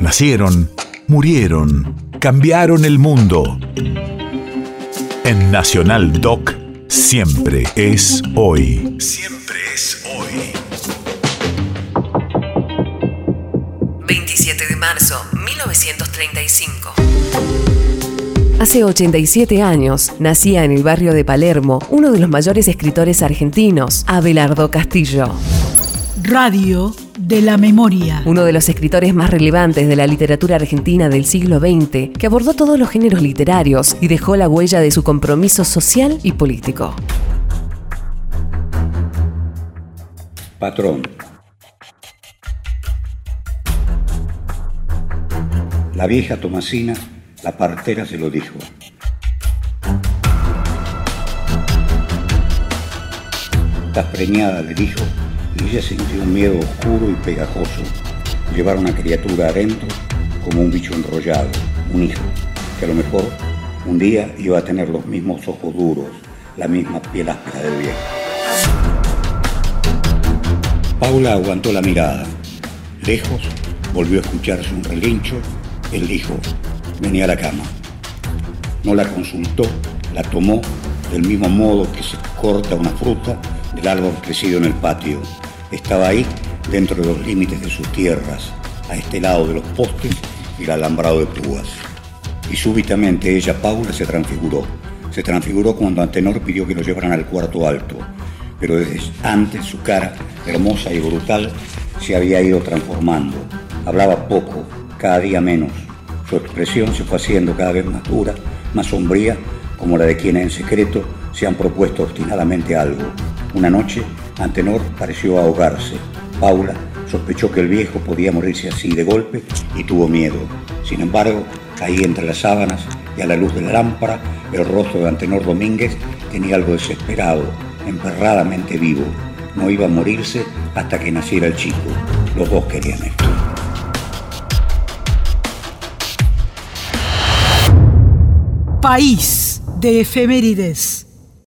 Nacieron, murieron, cambiaron el mundo. En Nacional Doc, siempre es hoy. Siempre es hoy. 27 de marzo, 1935. Hace 87 años nacía en el barrio de Palermo uno de los mayores escritores argentinos, Abelardo Castillo. Radio de la memoria. Uno de los escritores más relevantes de la literatura argentina del siglo XX, que abordó todos los géneros literarios y dejó la huella de su compromiso social y político. Patrón. La vieja Tomasina, la partera, se lo dijo. Estás preñada, le dijo, ella sintió un miedo oscuro y pegajoso. Llevar una criatura adentro como un bicho enrollado, un hijo, que a lo mejor un día iba a tener los mismos ojos duros, la misma piel áspera del viejo. Paula aguantó la mirada. Lejos volvió a escucharse un relincho. Él dijo, venía a la cama. No la consultó, la tomó del mismo modo que se corta una fruta del árbol crecido en el patio. Estaba ahí dentro de los límites de sus tierras, a este lado de los postes y el alambrado de púas. Y súbitamente ella, Paula, se transfiguró. Se transfiguró cuando Antenor pidió que lo llevaran al cuarto alto. Pero desde antes su cara, hermosa y brutal, se había ido transformando. Hablaba poco, cada día menos. Su expresión se fue haciendo cada vez más dura, más sombría, como la de quienes en secreto se han propuesto obstinadamente algo. Una noche, Antenor pareció ahogarse. Paula sospechó que el viejo podía morirse así de golpe y tuvo miedo. Sin embargo, ahí entre las sábanas y a la luz de la lámpara, el rostro de Antenor Domínguez tenía algo desesperado, emperradamente vivo. No iba a morirse hasta que naciera el chico. Los dos querían esto. País de efemérides.